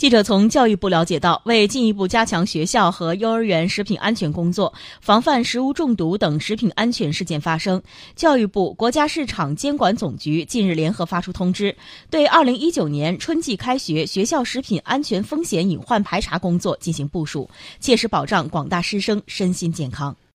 记者从教育部了解到，为进一步加强学校和幼儿园食品安全工作，防范食物中毒等食品安全事件发生，教育部、国家市场监管总局近日联合发出通知，对2019年春季开学学校食品安全风险隐患排查工作进行部署，切实保障广大师生身心健康。